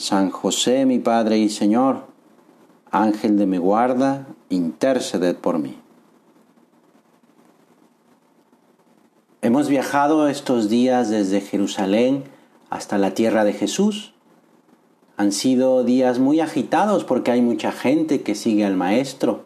San José, mi Padre y Señor, Ángel de mi guarda, interceded por mí. Hemos viajado estos días desde Jerusalén hasta la tierra de Jesús. Han sido días muy agitados porque hay mucha gente que sigue al Maestro.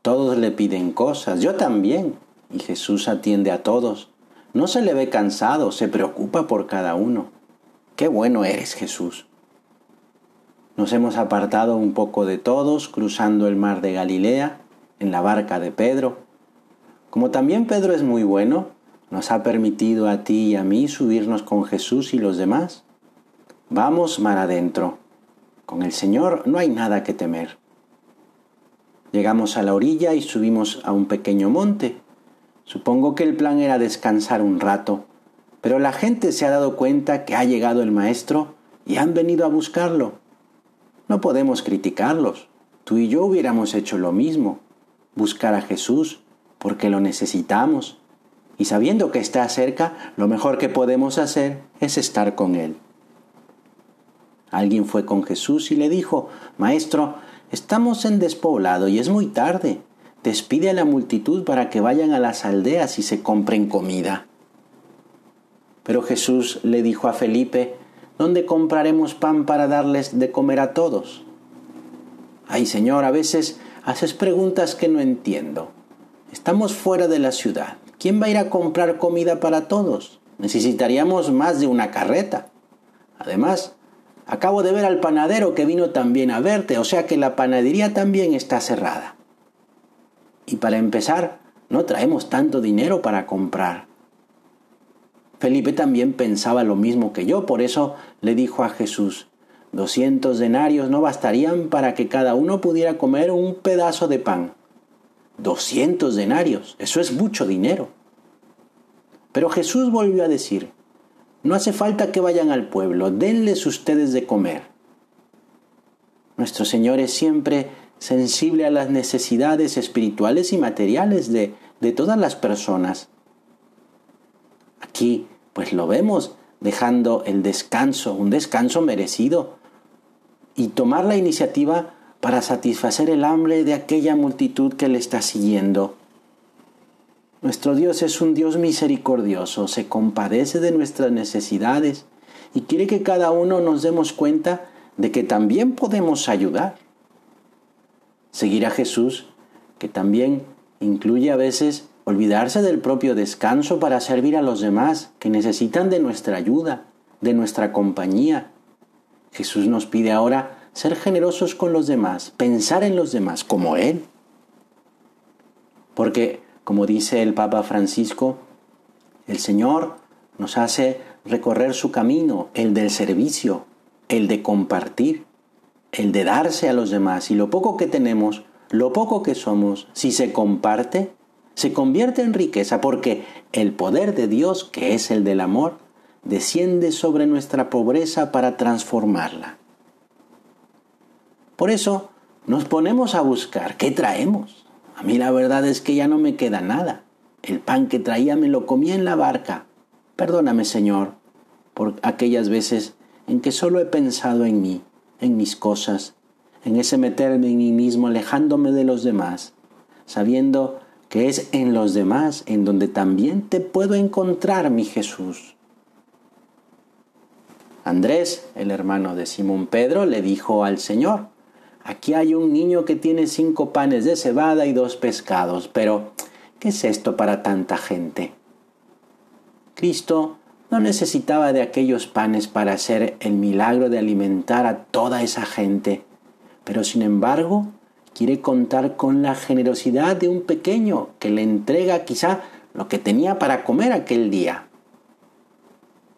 Todos le piden cosas, yo también, y Jesús atiende a todos. No se le ve cansado, se preocupa por cada uno. Qué bueno eres Jesús. Nos hemos apartado un poco de todos, cruzando el mar de Galilea, en la barca de Pedro. Como también Pedro es muy bueno, nos ha permitido a ti y a mí subirnos con Jesús y los demás. Vamos mar adentro. Con el Señor no hay nada que temer. Llegamos a la orilla y subimos a un pequeño monte. Supongo que el plan era descansar un rato, pero la gente se ha dado cuenta que ha llegado el Maestro y han venido a buscarlo. No podemos criticarlos. Tú y yo hubiéramos hecho lo mismo, buscar a Jesús, porque lo necesitamos. Y sabiendo que está cerca, lo mejor que podemos hacer es estar con Él. Alguien fue con Jesús y le dijo, Maestro, estamos en despoblado y es muy tarde. Despide a la multitud para que vayan a las aldeas y se compren comida. Pero Jesús le dijo a Felipe, ¿Dónde compraremos pan para darles de comer a todos? Ay, Señor, a veces haces preguntas que no entiendo. Estamos fuera de la ciudad. ¿Quién va a ir a comprar comida para todos? Necesitaríamos más de una carreta. Además, acabo de ver al panadero que vino también a verte, o sea que la panadería también está cerrada. Y para empezar, no traemos tanto dinero para comprar. Felipe también pensaba lo mismo que yo, por eso le dijo a Jesús, doscientos denarios no bastarían para que cada uno pudiera comer un pedazo de pan. Doscientos denarios, eso es mucho dinero. Pero Jesús volvió a decir, no hace falta que vayan al pueblo, denles ustedes de comer. Nuestro Señor es siempre sensible a las necesidades espirituales y materiales de, de todas las personas. Aquí pues lo vemos dejando el descanso, un descanso merecido, y tomar la iniciativa para satisfacer el hambre de aquella multitud que le está siguiendo. Nuestro Dios es un Dios misericordioso, se compadece de nuestras necesidades y quiere que cada uno nos demos cuenta de que también podemos ayudar. Seguir a Jesús, que también incluye a veces olvidarse del propio descanso para servir a los demás que necesitan de nuestra ayuda, de nuestra compañía. Jesús nos pide ahora ser generosos con los demás, pensar en los demás como Él. Porque, como dice el Papa Francisco, el Señor nos hace recorrer su camino, el del servicio, el de compartir, el de darse a los demás. Y lo poco que tenemos, lo poco que somos, si se comparte, se convierte en riqueza porque el poder de Dios, que es el del amor, desciende sobre nuestra pobreza para transformarla. Por eso nos ponemos a buscar qué traemos. A mí la verdad es que ya no me queda nada. El pan que traía me lo comí en la barca. Perdóname, Señor, por aquellas veces en que solo he pensado en mí, en mis cosas, en ese meterme en mí mismo alejándome de los demás, sabiendo que es en los demás en donde también te puedo encontrar, mi Jesús. Andrés, el hermano de Simón Pedro, le dijo al Señor, aquí hay un niño que tiene cinco panes de cebada y dos pescados, pero ¿qué es esto para tanta gente? Cristo no necesitaba de aquellos panes para hacer el milagro de alimentar a toda esa gente, pero sin embargo quiere contar con la generosidad de un pequeño que le entrega quizá lo que tenía para comer aquel día.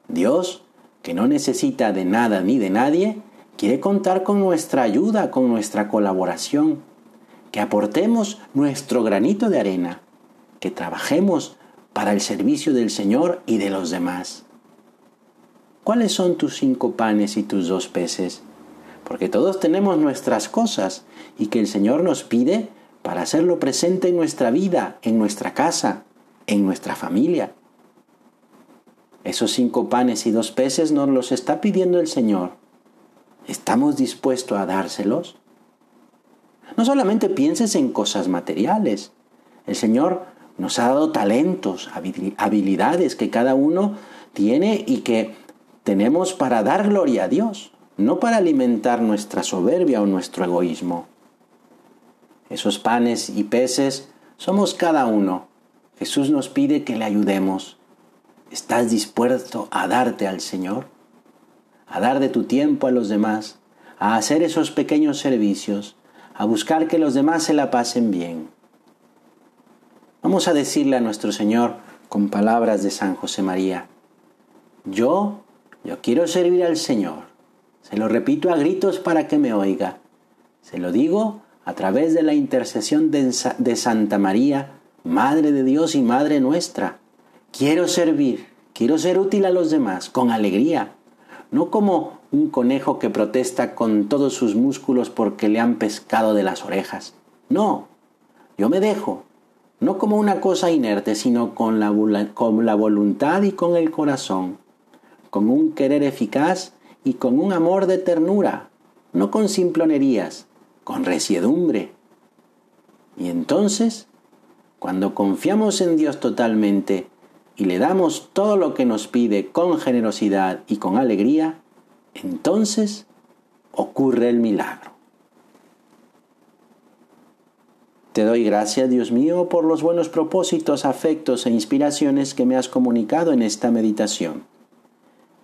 Dios, que no necesita de nada ni de nadie, quiere contar con nuestra ayuda, con nuestra colaboración, que aportemos nuestro granito de arena, que trabajemos para el servicio del Señor y de los demás. ¿Cuáles son tus cinco panes y tus dos peces? Porque todos tenemos nuestras cosas y que el Señor nos pide para hacerlo presente en nuestra vida, en nuestra casa, en nuestra familia. Esos cinco panes y dos peces nos los está pidiendo el Señor. ¿Estamos dispuestos a dárselos? No solamente pienses en cosas materiales. El Señor nos ha dado talentos, habilidades que cada uno tiene y que tenemos para dar gloria a Dios, no para alimentar nuestra soberbia o nuestro egoísmo. Esos panes y peces somos cada uno. Jesús nos pide que le ayudemos. ¿Estás dispuesto a darte al Señor? A dar de tu tiempo a los demás, a hacer esos pequeños servicios, a buscar que los demás se la pasen bien. Vamos a decirle a nuestro Señor con palabras de San José María, yo yo quiero servir al Señor. Se lo repito a gritos para que me oiga. Se lo digo a través de la intercesión de, Santa María, Madre de Dios y Madre nuestra. Quiero servir, quiero ser útil a los demás, con alegría, no como un conejo que protesta con todos sus músculos porque le han pescado de las orejas. No, yo me dejo, no como una cosa inerte, sino con la, con la voluntad y con el corazón con un querer eficaz y con un amor de ternura, no con simplonerías, con resiedumbre. Y entonces, cuando confiamos en Dios totalmente y le damos todo lo que nos pide con generosidad y con alegría, entonces ocurre el milagro. Te doy gracias, Dios mío, por los buenos propósitos, afectos e inspiraciones que me has comunicado en esta meditación.